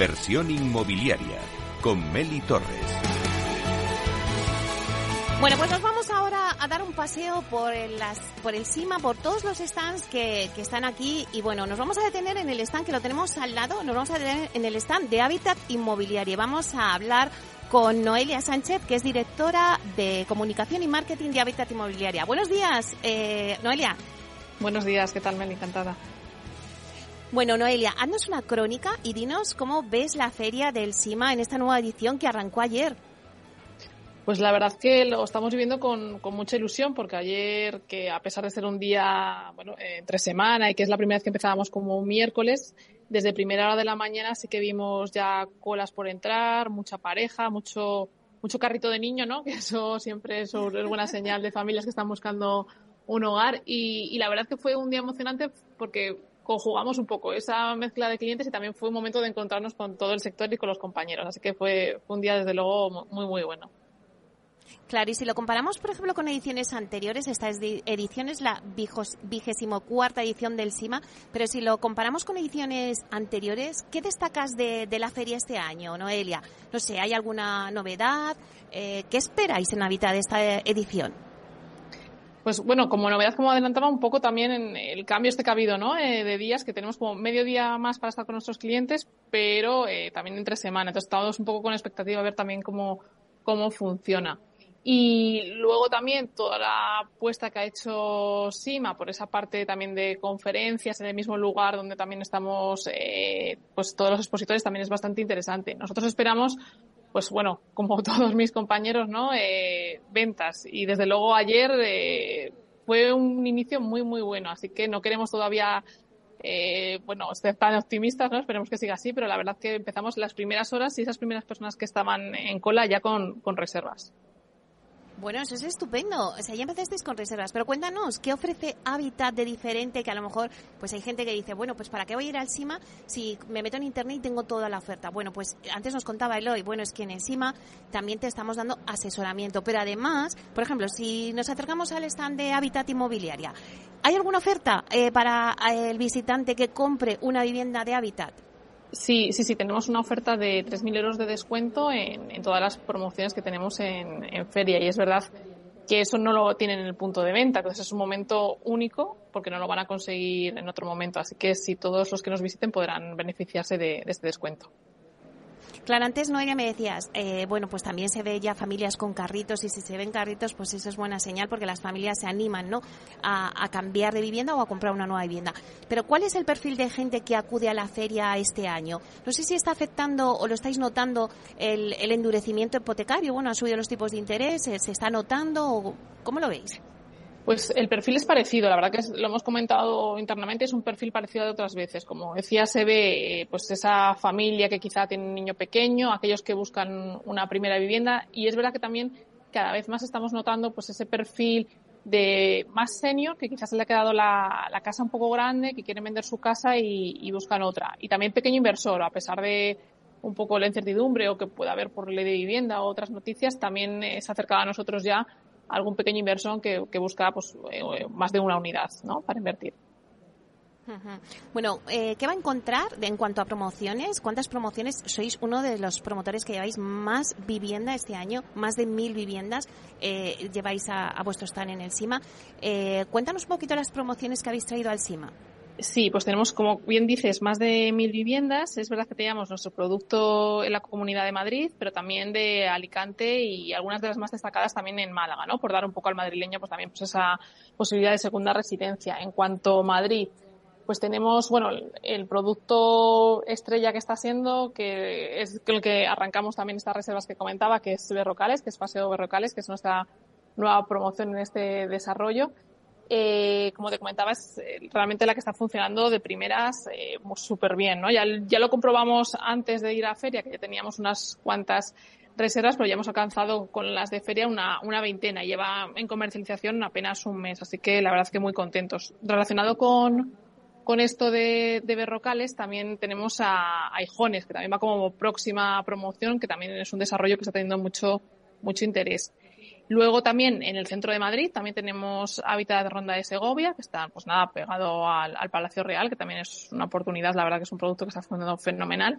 Inversión inmobiliaria con Meli Torres. Bueno, pues nos vamos ahora a dar un paseo por el, las, por el CIMA, por todos los stands que, que, están aquí. Y bueno, nos vamos a detener en el stand que lo tenemos al lado, nos vamos a detener en el stand de Hábitat Inmobiliario. Vamos a hablar con Noelia Sánchez, que es directora de Comunicación y Marketing de Hábitat Inmobiliaria. Buenos días, eh, Noelia. Buenos días, ¿qué tal, Meli? Encantada. Bueno, Noelia, haznos una crónica y dinos cómo ves la feria del SIMA en esta nueva edición que arrancó ayer. Pues la verdad que lo estamos viviendo con, mucha ilusión porque ayer, que a pesar de ser un día, bueno, eh, entre semana y que es la primera vez que empezábamos como un miércoles, desde primera hora de la mañana sí que vimos ya colas por entrar, mucha pareja, mucho, mucho carrito de niño, ¿no? Que eso siempre es una buena señal de familias que están buscando un hogar y, y la verdad que fue un día emocionante porque conjugamos un poco esa mezcla de clientes y también fue un momento de encontrarnos con todo el sector y con los compañeros. Así que fue, un día desde luego muy, muy bueno. Claro, y si lo comparamos, por ejemplo, con ediciones anteriores, esta edición es la vigésimo cuarta edición del SIMA, pero si lo comparamos con ediciones anteriores, ¿qué destacas de, de la feria este año, Noelia? No sé, ¿hay alguna novedad? Eh, ¿Qué esperáis en Habitat de esta edición? Pues bueno, como novedad, como adelantaba un poco también en el cambio este que ha habido, ¿no? Eh, de días, que tenemos como medio día más para estar con nuestros clientes, pero eh, también entre semana. Entonces estamos un poco con expectativa a ver también cómo, cómo funciona. Y luego también toda la apuesta que ha hecho Sima por esa parte también de conferencias en el mismo lugar donde también estamos, eh, pues todos los expositores también es bastante interesante. Nosotros esperamos, pues bueno, como todos mis compañeros, ¿no? Eh, ventas. Y desde luego ayer eh, fue un inicio muy, muy bueno. Así que no queremos todavía eh, bueno, ser tan optimistas, ¿no? Esperemos que siga así, pero la verdad que empezamos las primeras horas y esas primeras personas que estaban en cola ya con, con reservas. Bueno, eso es estupendo. O sea, ya empezasteis con reservas. Pero cuéntanos, ¿qué ofrece Habitat de diferente que a lo mejor, pues hay gente que dice, bueno, pues ¿para qué voy a ir al SIMA si me meto en internet y tengo toda la oferta? Bueno, pues antes nos contaba Eloy, bueno, es que en el SIMA también te estamos dando asesoramiento. Pero además, por ejemplo, si nos acercamos al stand de Habitat Inmobiliaria, ¿hay alguna oferta eh, para el visitante que compre una vivienda de Habitat? Sí, sí, sí, tenemos una oferta de 3.000 euros de descuento en, todas las promociones que tenemos en, en, feria y es verdad que eso no lo tienen en el punto de venta, entonces es un momento único porque no lo van a conseguir en otro momento, así que si todos los que nos visiten podrán beneficiarse de este descuento. Claro, antes Noelia me decías, eh, bueno, pues también se ve ya familias con carritos y si se ven carritos, pues eso es buena señal porque las familias se animan, ¿no? A, cambiar de vivienda o a comprar una nueva vivienda. Pero ¿cuál es el perfil de gente que acude a la feria este año? No sé si está afectando o lo estáis notando el, el endurecimiento hipotecario. Bueno, han subido los tipos de interés, se, se está notando o ¿cómo lo veis? Pues el perfil es parecido, la verdad que lo hemos comentado internamente, es un perfil parecido de otras veces. Como decía, se ve pues esa familia que quizá tiene un niño pequeño, aquellos que buscan una primera vivienda y es verdad que también cada vez más estamos notando pues ese perfil de más senior, que quizás se le ha quedado la, la casa un poco grande, que quieren vender su casa y, y, buscan otra. Y también pequeño inversor, a pesar de un poco la incertidumbre o que pueda haber por ley de vivienda o otras noticias, también se ha acercado a nosotros ya algún pequeño inversor que, que busca pues, eh, más de una unidad ¿no? para invertir. Bueno, eh, ¿qué va a encontrar en cuanto a promociones? ¿Cuántas promociones? Sois uno de los promotores que lleváis más vivienda este año, más de mil viviendas eh, lleváis a, a, vuestro stand en el SIMA. Eh, cuéntanos un poquito las promociones que habéis traído al SIMA. Sí, pues tenemos, como bien dices, más de mil viviendas. Es verdad que teníamos nuestro producto en la Comunidad de Madrid, pero también de Alicante y algunas de las más destacadas también en Málaga, ¿no? Por dar un poco al madrileño, pues también pues esa posibilidad de segunda residencia. En cuanto a Madrid, pues tenemos, bueno, el producto estrella que está siendo, que es el que arrancamos también estas reservas que comentaba, que es Berrocales, que es Paseo Berrocales, que es nuestra nueva promoción en este desarrollo eh, como te comentaba, es eh, realmente la que está funcionando de primeras eh, súper bien, ¿no? Ya, ya lo comprobamos antes de ir a feria, que ya teníamos unas cuantas reservas, pero ya hemos alcanzado con las de feria una, una veintena. Lleva en comercialización apenas un mes, así que la verdad es que muy contentos. Relacionado con, con esto de, de Berrocales, también tenemos a, a Ijones, que también va como próxima promoción, que también es un desarrollo que está teniendo mucho, mucho interés. Luego también en el centro de Madrid también tenemos Hábitat Ronda de Segovia, que está pues nada pegado al, Palacio Real, que también es una oportunidad, la verdad que es un producto que está funcionando fenomenal.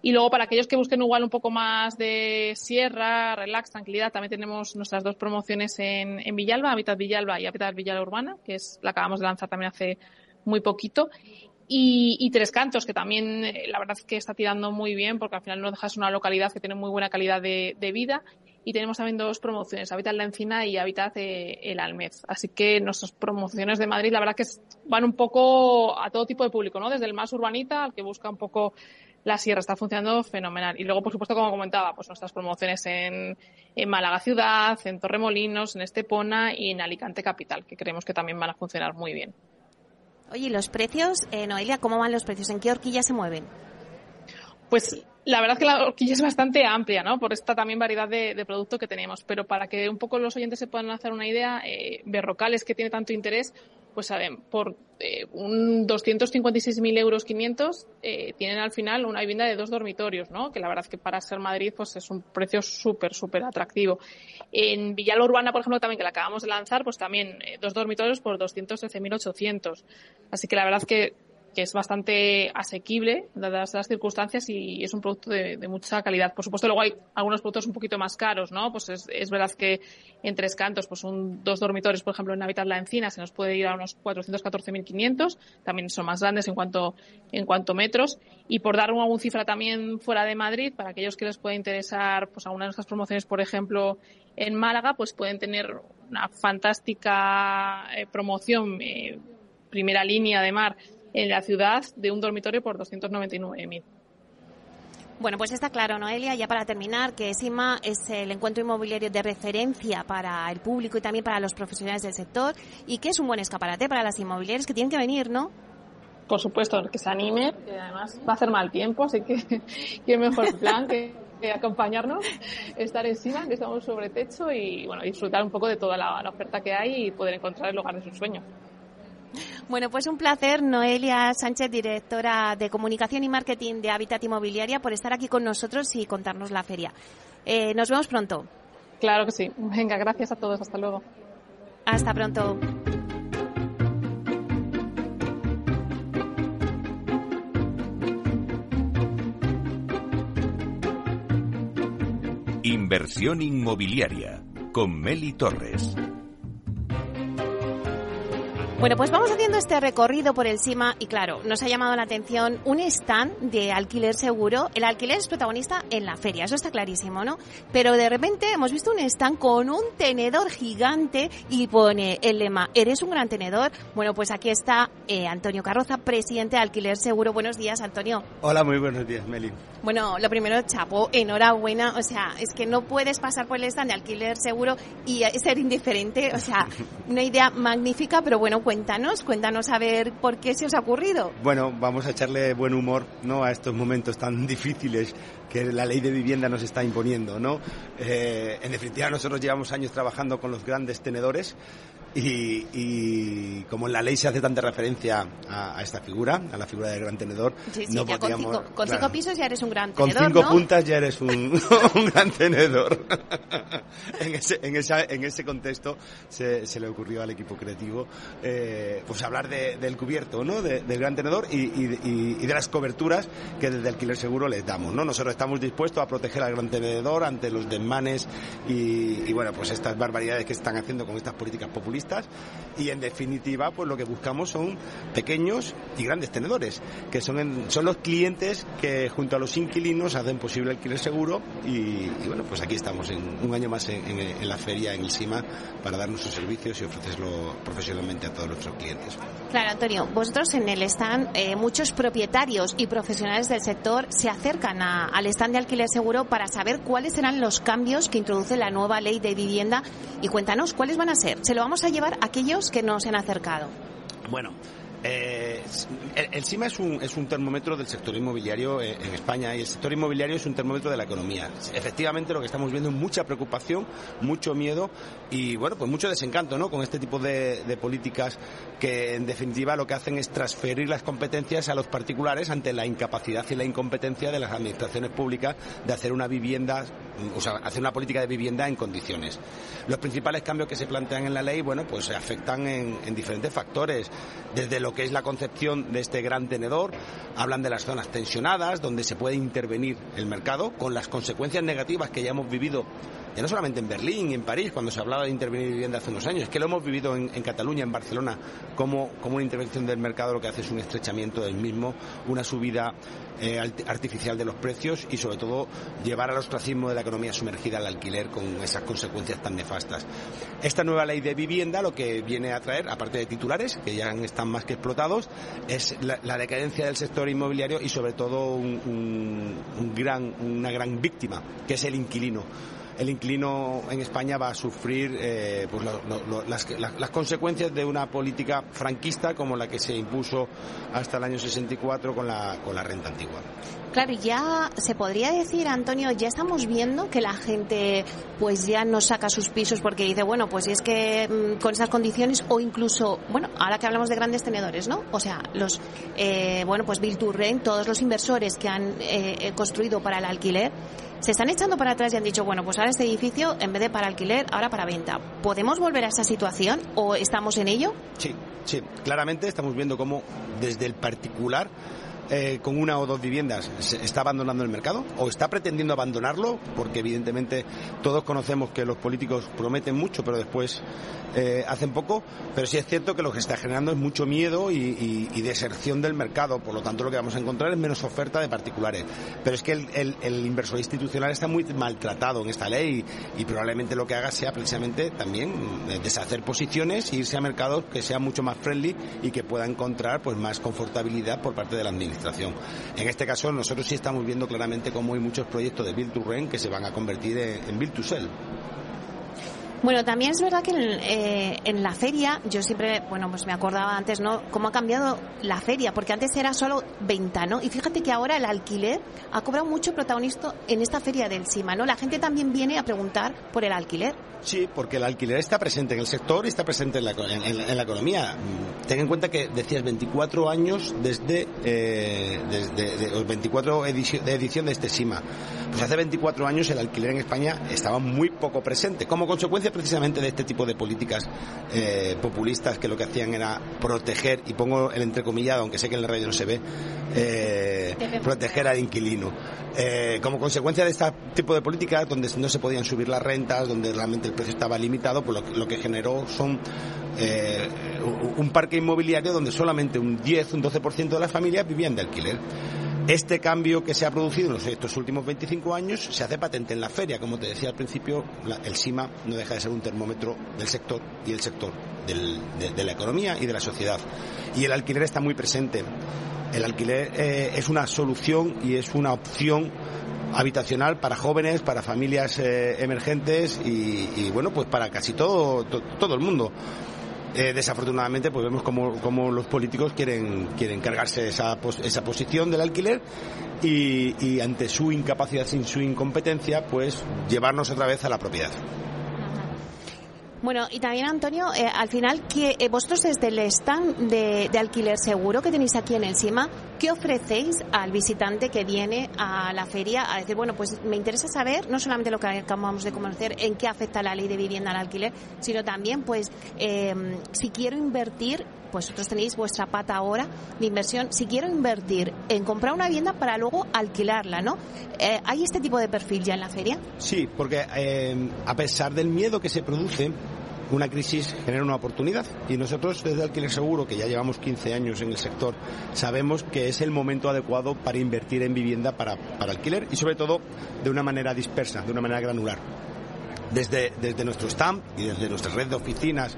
Y luego para aquellos que busquen igual un poco más de sierra, relax, tranquilidad, también tenemos nuestras dos promociones en, en Villalba, Hábitat Villalba y Hábitat Villalba Urbana, que es la acabamos de lanzar también hace muy poquito. Y, Tres Cantos, que también eh, la verdad es que está tirando muy bien porque al final no dejas una localidad que tiene muy buena calidad de vida y tenemos también dos promociones, Habitat La Encina y Habitat eh, El Almez. Así que nuestras promociones de Madrid, la verdad que van un poco a todo tipo de público, ¿no? Desde el más urbanita al que busca un poco la sierra, está funcionando fenomenal. Y luego, por supuesto, como comentaba, pues nuestras promociones en, en Málaga Ciudad, en Torremolinos, en Estepona y en Alicante Capital, que creemos que también van a funcionar muy bien. Oye, ¿y los precios, eh, Noelia, cómo van los precios? ¿En qué horquilla se mueven? Pues la verdad que la horquilla es bastante amplia, ¿no? Por esta también variedad de, producto que tenemos. Pero para que un poco los oyentes se puedan hacer una idea, eh, Berrocales, que tiene tanto interés, pues saben, por eh, un 256.000 euros 500 eh, tienen al final una vivienda de dos dormitorios, ¿no? Que la verdad que para ser Madrid pues es un precio súper, súper atractivo. En Villala Urbana, por ejemplo, también que la acabamos de lanzar, pues también eh, dos dormitorios por 213.800. Así que la verdad que que es bastante asequible dadas las circunstancias y es un producto de, mucha calidad. Por supuesto, luego hay algunos productos un poquito más caros, ¿no? Pues es, verdad que en Tres Cantos, pues un, dos dormitorios, por ejemplo, en Habitat La Encina se nos puede ir a unos 414.500, también son más grandes en cuanto, en cuanto metros. Y por dar una cifra también fuera de Madrid, para aquellos que les pueda interesar, pues algunas de nuestras promociones, por ejemplo, en Málaga, pues pueden tener una fantástica eh, promoción, eh, primera línea de mar, en la ciudad de un dormitorio por 299.000. Bueno, pues está claro, Noelia, ya para terminar, que SIMA es el encuentro inmobiliario de referencia para el público y también para los profesionales del sector y que es un buen escaparate para las inmobiliarias que tienen que venir, ¿no? Por supuesto, que se anime, que además va a hacer mal tiempo, así que qué mejor plan que, acompañarnos, estar en SIMA, que estamos sobre techo y bueno, disfrutar un poco de toda la, la oferta que hay y poder encontrar el lugar de sus sueños. Bueno, pues un placer, Noelia Sánchez, directora de Comunicación y Marketing de Habitat Inmobiliaria, por estar aquí con nosotros y contarnos la feria. Eh, nos vemos pronto. Claro que sí. Venga, gracias a todos. Hasta luego. Hasta pronto. Inversión inmobiliaria con Meli Torres. Bueno, pues vamos haciendo este recorrido por el SIMA y claro, nos ha llamado la atención un stand de alquiler seguro. El alquiler es protagonista en la feria, eso está clarísimo, ¿no? Pero de repente hemos visto un stand con un tenedor gigante y pone el lema, ¿eres un gran tenedor? Bueno, pues aquí está eh, Antonio Carroza, presidente de Alquiler Seguro. Buenos días, Antonio. Hola, muy buenos días, Meli. Bueno, lo primero, chapo, enhorabuena. O sea, es que no puedes pasar por el stand de Alquiler Seguro y ser indiferente. O sea, una idea magnífica, pero bueno, cuéntanos, cuéntanos a ver por qué se os ha ocurrido. Bueno, vamos a echarle buen humor ¿no? a estos momentos tan difíciles que la ley de vivienda nos está imponiendo. ¿no? Eh, en definitiva, nosotros llevamos años trabajando con los grandes tenedores y, como en la ley se hace tanta referencia a, esta figura, a la figura del gran tenedor, no podríamos, con, cinco, pisos ya eres un gran tenedor. Con cinco puntas ya eres un, gran tenedor. en, ese, en, esa, en ese contexto se, se le ocurrió al equipo creativo eh, pues hablar del cubierto, ¿no? del gran tenedor y, y, de las coberturas que desde Alquiler Seguro le damos. ¿no? Nosotros estamos dispuestos a proteger al gran tenedor ante los desmanes y, bueno, pues estas barbaridades que están haciendo con estas políticas populistas y en definitiva pues lo que buscamos son pequeños y grandes tenedores que son son los clientes que junto a los inquilinos hacen posible alquiler seguro y, bueno pues aquí estamos en un año más en, la feria en el SIMA para dar nuestros servicios y ofrecerlo profesionalmente a todos nuestros clientes. Claro, Antonio, vosotros en el stand, eh, muchos propietarios y profesionales del sector se acercan al stand de alquiler seguro para saber cuáles serán los cambios que introduce la nueva ley de vivienda y cuéntanos cuáles van a ser. Se lo vamos a llevar aquellos que nos han acercado? Bueno, Eh, el, SIMA es un, es un termómetro del sector inmobiliario en, España y el sector inmobiliario es un termómetro de la economía. Efectivamente, lo que estamos viendo es mucha preocupación, mucho miedo y, bueno, pues mucho desencanto, ¿no? Con este tipo de, de políticas que, en definitiva, lo que hacen es transferir las competencias a los particulares ante la incapacidad y la incompetencia de las administraciones públicas de hacer una vivienda, o sea, hacer una política de vivienda en condiciones. Los principales cambios que se plantean en la ley, bueno, pues se afectan en, en diferentes factores, desde lo que es la concepción de este gran tenedor, hablan de las zonas tensionadas, donde se puede intervenir el mercado, con las consecuencias negativas que ya hemos vivido ya no solamente en Berlín y en París, cuando se hablaba de intervenir vivienda hace unos años, es que lo hemos vivido en, Cataluña, en Barcelona, como, como, una intervención del mercado lo que hace es un estrechamiento del mismo, una subida eh, artificial de los precios y sobre todo llevar al ostracismo de la economía sumergida al alquiler con esas consecuencias tan nefastas. Esta nueva ley de vivienda lo que viene a traer, aparte de titulares, que ya están más que explotados, es la, decadencia del sector inmobiliario y sobre todo un, gran, una gran víctima, que es el inquilino el inquilino en España va a sufrir eh, pues las, consecuencias de una política franquista como la que se impuso hasta el año 64 con la, con la renta antigua. Claro, ya se podría decir, Antonio, ya estamos viendo que la gente pues ya no saca sus pisos porque dice, bueno, pues es que mm, con esas condiciones o incluso, bueno, ahora que hablamos de grandes tenedores, ¿no? O sea, los, eh, bueno, pues Bill todos los inversores que han eh, construido para el alquiler, se están echando para atrás y han dicho, bueno, pues ahora este edificio, en vez de para alquiler, ahora para venta. ¿Podemos volver a esa situación o estamos en ello? Sí, sí, claramente estamos viendo cómo desde el particular eh, con una o dos viviendas está abandonando el mercado o está pretendiendo abandonarlo porque evidentemente todos conocemos que los políticos prometen mucho pero después eh, hacen poco. Pero sí es cierto que lo que está generando es mucho miedo y, deserción del mercado. Por lo tanto lo que vamos a encontrar es menos oferta de particulares. Pero es que el, inversor institucional está muy maltratado en esta ley y, probablemente lo que haga sea precisamente también deshacer posiciones e irse a mercados que sean mucho más friendly y que pueda encontrar pues más confortabilidad por parte de la administración en este caso, nosotros sí estamos viendo claramente cómo hay muchos proyectos de Build to que se van a convertir en, Build to Sell. Bueno, también es verdad que eh, en, la feria, yo siempre, bueno, pues me acordaba antes, ¿no? Cómo ha cambiado la feria, porque antes era solo venta, ¿no? Y fíjate que ahora el alquiler ha cobrado mucho protagonismo en esta feria del CIMA, ¿no? La gente también viene a preguntar por el alquiler. Sí, porque el alquiler está presente en el sector y está presente en la, en, la economía. Ten en cuenta que decías 24 años desde, eh, desde 24 edición, de edición de este SIMA. Pues hace 24 años el alquiler en España estaba muy poco presente, como consecuencia precisamente de este tipo de políticas eh, populistas que lo que hacían era proteger, y pongo el entrecomillado, aunque sé que en la radio no se ve, eh, proteger al inquilino. Eh, como consecuencia de este tipo de políticas, donde no se podían subir las rentas, donde realmente el precio estaba limitado, pues lo, que generó son eh, un parque inmobiliario donde solamente un 10, un 12% de las familias vivían de alquiler. Este cambio que se ha producido en estos últimos 25 años se hace patente en la feria. Como te decía al principio, el SIMA no deja de ser un termómetro del sector y el sector de, la economía y de la sociedad. Y el alquiler está muy presente. El alquiler eh, es una solución y es una opción habitacional para jóvenes, para familias eh, emergentes y, bueno, pues para casi todo, todo el mundo. Eh, desafortunadamente pues vemos como, los políticos quieren, quieren cargarse esa, esa posición del alquiler y, y ante su incapacidad, sin su incompetencia, pues llevarnos otra vez a la propiedad. Bueno, y también, Antonio, eh, al final, que eh, vosotros desde el stand de, alquiler seguro que tenéis aquí en encima, ¿qué ofrecéis al visitante que viene a la feria a decir, bueno, pues me interesa saber no solamente lo que acabamos de conocer, en qué afecta la ley de vivienda al alquiler, sino también, pues, em, si quiero invertir, vosotros tenéis vuestra pata ahora de inversión, si quiero invertir en comprar una vivienda para luego alquilarla, ¿no? Eh, ¿Hay este tipo de perfil ya en la feria? Sí, porque em, a pesar del miedo que se produce, una crisis genera una oportunidad y nosotros desde Alquiler Seguro, que ya llevamos 15 años en el sector, sabemos que es el momento adecuado para invertir en vivienda para, para alquiler y sobre todo de una manera dispersa, de una manera granular. Desde, desde nuestro stand y desde nuestra red de oficinas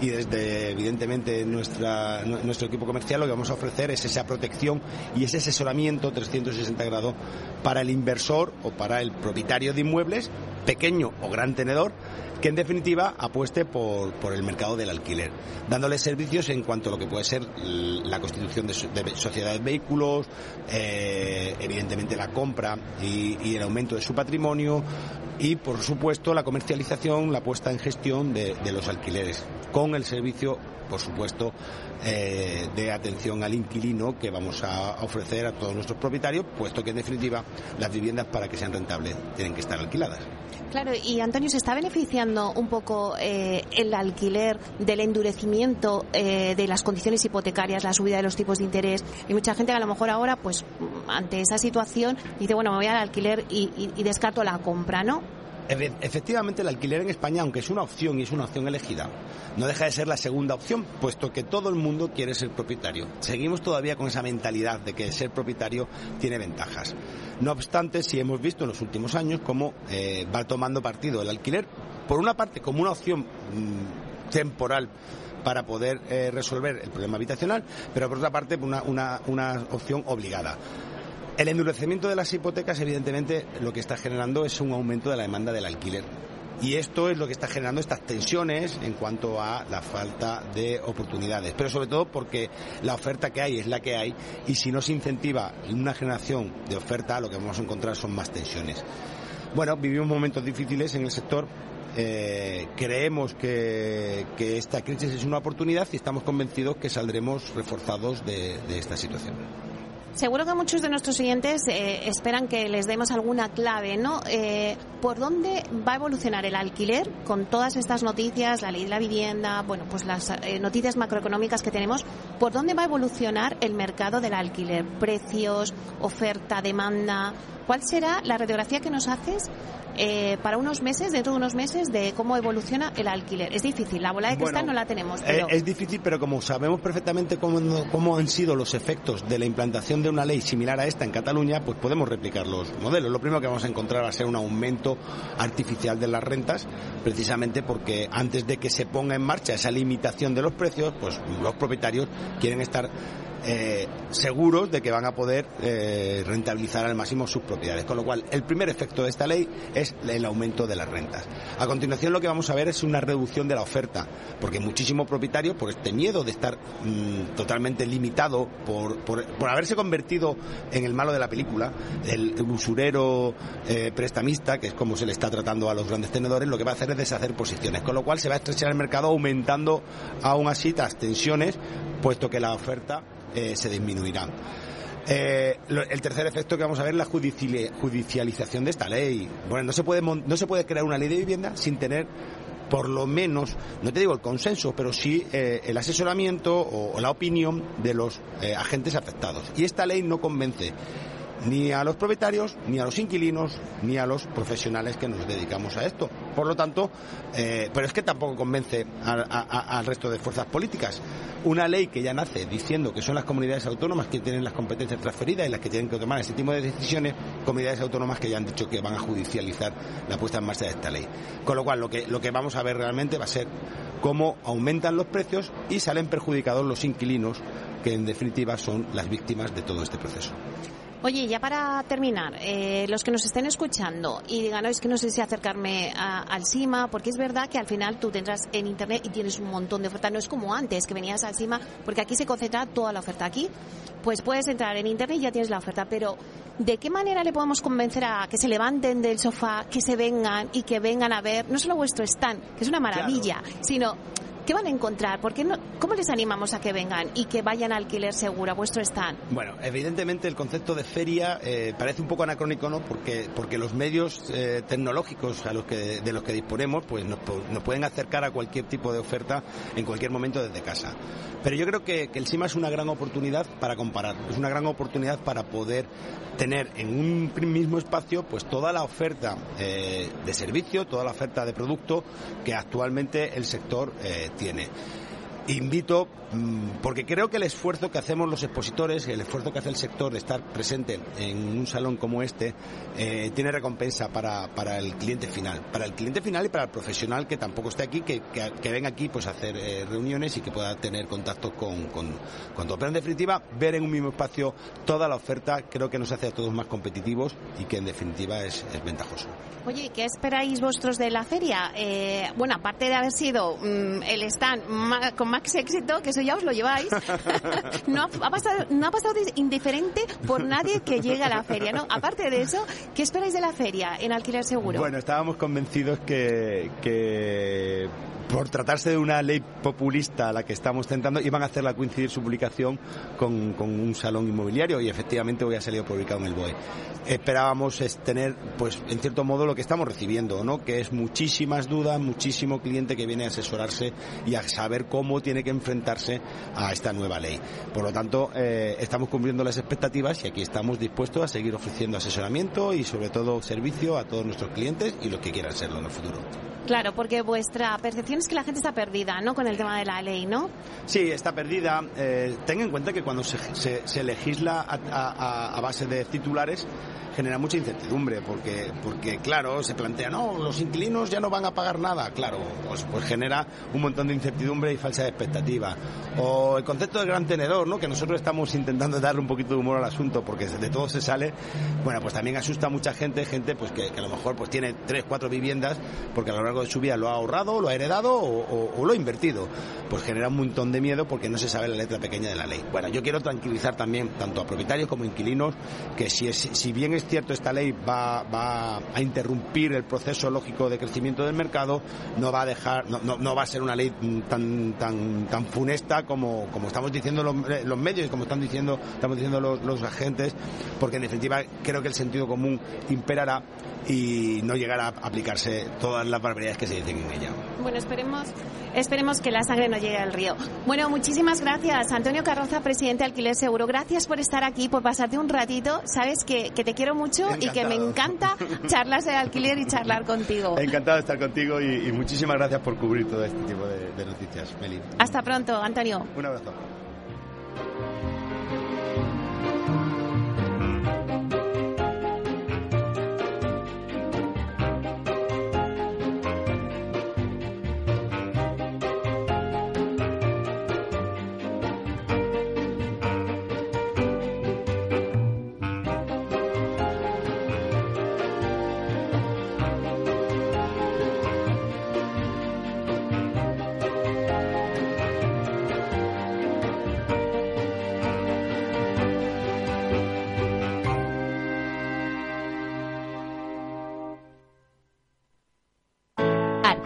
y desde, evidentemente, nuestra, nuestro equipo comercial, lo que vamos a ofrecer es esa protección y ese asesoramiento 360 grados para el inversor o para el propietario de inmuebles, pequeño o gran tenedor, que en definitiva apueste por, por el mercado del alquiler, dándole servicios en cuanto a lo que puede ser la constitución de, sociedades de vehículos, eh, evidentemente la compra y, el aumento de su patrimonio y por supuesto la comercialización, la puesta en gestión de los alquileres con el servicio por supuesto, eh, de atención al inquilino que vamos a ofrecer a todos nuestros propietarios, puesto que en definitiva las viviendas para que sean rentables tienen que estar alquiladas. Claro, y Antonio, ¿se está beneficiando un poco eh, el alquiler del endurecimiento eh, de las condiciones hipotecarias, la subida de los tipos de interés? Y mucha gente a lo mejor ahora, pues ante esa situación, dice, bueno, me voy al alquiler y descarto la compra, ¿no? Efectivamente, el alquiler en España, aunque es una opción y es una opción elegida, no deja de ser la segunda opción, puesto que todo el mundo quiere ser propietario. Seguimos todavía con esa mentalidad de que ser propietario tiene ventajas. No obstante, sí hemos visto en los últimos años cómo eh, va tomando partido el alquiler, por una parte como una opción mm, temporal para poder eh, resolver el problema habitacional, pero por otra parte una, una opción obligada. El endurecimiento de las hipotecas, evidentemente, lo que está generando es un aumento de la demanda del alquiler. Y esto es lo que está generando estas tensiones en cuanto a la falta de oportunidades. Pero sobre todo porque la oferta que hay es la que hay y si no se incentiva una generación de oferta, lo que vamos a encontrar son más tensiones. Bueno, vivimos momentos difíciles en el sector. Eh, creemos que, esta crisis es una oportunidad y estamos convencidos que saldremos reforzados de esta situación. Seguro que muchos de nuestros oyentes eh, esperan que les demos alguna clave, ¿no? Eh, ¿Por dónde va a evolucionar el alquiler con todas estas noticias, la ley de la vivienda, bueno, pues las eh, noticias macroeconómicas que tenemos? ¿Por dónde va a evolucionar el mercado del alquiler? ¿Precios, oferta, demanda? ¿Cuál será la radiografía que nos haces eh, para unos meses, dentro de unos meses, de cómo evoluciona el alquiler. Es difícil, la bola de cristal no la tenemos. Pero... Es, difícil, pero como sabemos perfectamente cómo, cómo han sido los efectos de la implantación de una ley similar a esta en Cataluña, pues podemos replicar los modelos. Lo primero que vamos a encontrar va a ser un aumento artificial de las rentas, precisamente porque antes de que se ponga en marcha esa limitación de los precios, pues los propietarios quieren estar eh, seguros de que van a poder eh, rentabilizar al máximo sus propiedades. Con lo cual, el primer efecto de esta ley es el aumento de las rentas. A continuación, lo que vamos a ver es una reducción de la oferta, porque muchísimos propietarios, por este miedo de estar mm, totalmente limitado, por, por, haberse convertido en el malo de la película, el, usurero eh, prestamista, que es como se le está tratando a los grandes tenedores, lo que va a hacer es deshacer posiciones. Con lo cual, se va a estrechar el mercado aumentando aún así las tensiones, puesto que la oferta eh, se disminuirán. Eh, el tercer efecto que vamos a ver es la judicialización de esta ley. Bueno, no se puede no se puede crear una ley de vivienda sin tener por lo menos, no te digo el consenso, pero sí eh, el asesoramiento o, la opinión de los agentes afectados. Y esta ley no convence ni a los propietarios, ni a los inquilinos, ni a los profesionales que nos dedicamos a esto. Por lo tanto, eh, pero es que tampoco convence al resto de fuerzas políticas. Una ley que ya nace diciendo que son las comunidades autónomas que tienen las competencias transferidas y las que tienen que tomar ese tipo de decisiones, comunidades autónomas que ya han dicho que van a judicializar la puesta en marcha de esta ley. Con lo cual, lo que, lo que vamos a ver realmente va a ser cómo aumentan los precios y salen perjudicados los inquilinos, que en definitiva son las víctimas de todo este proceso. Oye, ya para terminar, eh, los que nos estén escuchando y digan, no, es que no sé si acercarme al CIMA, porque es verdad que al final tú tendrás en Internet y tienes un montón de oferta, no es como antes que venías al CIMA, porque aquí se concentra toda la oferta. Aquí, pues puedes entrar en Internet y ya tienes la oferta, pero ¿de qué manera le podemos convencer a que se levanten del sofá, que se vengan y que vengan a ver no solo vuestro stand, que es una maravilla, sino ¿Qué van a encontrar? ¿Por qué ¿Cómo les animamos a que vengan y que vayan a alquiler seguro a vuestro stand? Bueno, evidentemente el concepto de feria eh, parece un poco anacrónico, ¿no? Porque, porque los medios eh, tecnológicos de los que disponemos pues nos, pueden acercar a cualquier tipo de oferta en cualquier momento desde casa. Pero yo creo que, el SIMA es una gran oportunidad para comparar, es una gran oportunidad para poder tener en un mismo espacio pues toda la oferta eh, de servicio, toda la oferta de producto que actualmente el sector tiene. Invito, mm, porque creo que el esfuerzo que hacemos los expositores, el esfuerzo que hace el sector de estar presente en un salón como este, eh, tiene recompensa para, para, el cliente final. Para el cliente final y para el profesional que tampoco esté aquí, que, que, venga aquí pues a hacer eh, reuniones y que pueda tener contacto con, con, con, todo. Pero en definitiva, ver en un mismo espacio toda la oferta creo que nos hace a todos más competitivos y que en definitiva es, ventajoso. Oye, ¿qué esperáis vosotros de la feria? Eh, bueno, aparte de haber sido mm, el stand con más éxito, que eso ya os lo lleváis, no, ha, pasado, no ha pasado indiferente por nadie que llegue a la feria, ¿no? Aparte de eso, ¿qué esperáis de la feria en alquiler seguro? Bueno, estábamos convencidos que, que por tratarse de una ley populista a la que estamos tentando, iban a hacerla coincidir su publicación con, con, un salón inmobiliario y efectivamente hoy ha salido publicado en el BOE. Esperábamos tener, pues, en cierto modo lo que estamos recibiendo, ¿no? Que es muchísimas dudas, muchísimo cliente que viene a asesorarse y a saber cómo tiene que enfrentarse a esta nueva ley. Por lo tanto, eh, estamos cumpliendo las expectativas y aquí estamos dispuestos a seguir ofreciendo asesoramiento y sobre todo servicio a todos nuestros clientes y los que quieran serlo en el futuro. Claro, porque vuestra percepción es que la gente está perdida, ¿no? Con el tema de la ley, ¿no? Sí, está perdida. Eh, ten en cuenta que cuando se, se, legisla a, a base de titulares, genera mucha incertidumbre porque, porque claro, se plantea, no, los inquilinos ya no van a pagar nada. Claro, pues, pues genera un montón de incertidumbre y falsa expectativa. O el concepto de gran tenedor, ¿no? Que nosotros estamos intentando darle un poquito de humor al asunto porque de todo se sale. Bueno, pues también asusta a mucha gente, gente pues que, a lo mejor pues tiene tres, cuatro viviendas porque a lo largo de su vida lo ha ahorrado, lo ha heredado o, lo ha invertido. Pues genera un montón de miedo porque no se sabe la letra pequeña de la ley. Bueno, yo quiero tranquilizar también tanto a propietarios como inquilinos que si, es, si bien es cierto, esta ley va, va, a interrumpir el proceso lógico de crecimiento del mercado, no va a dejar, no, no, va a ser una ley tan, tan, tan funesta como, como estamos diciendo los, los medios y como están diciendo, estamos diciendo los, los agentes, porque en definitiva creo que el sentido común imperará y no llegará a aplicarse todas las barbaridades que se dicen en ella. Bueno, esperemos, esperemos que la sangre no llegue al río. Bueno, muchísimas gracias, Antonio Carroza, presidente de Alquiler Seguro. Gracias por estar aquí, por pasarte un ratito. Sabes que, que te quiero mucho y que me encanta charlas de alquiler y charlar contigo. Encantado de estar contigo y, muchísimas gracias por cubrir todo este tipo de, de noticias, Meli. Hasta pronto, Antonio. Un abrazo.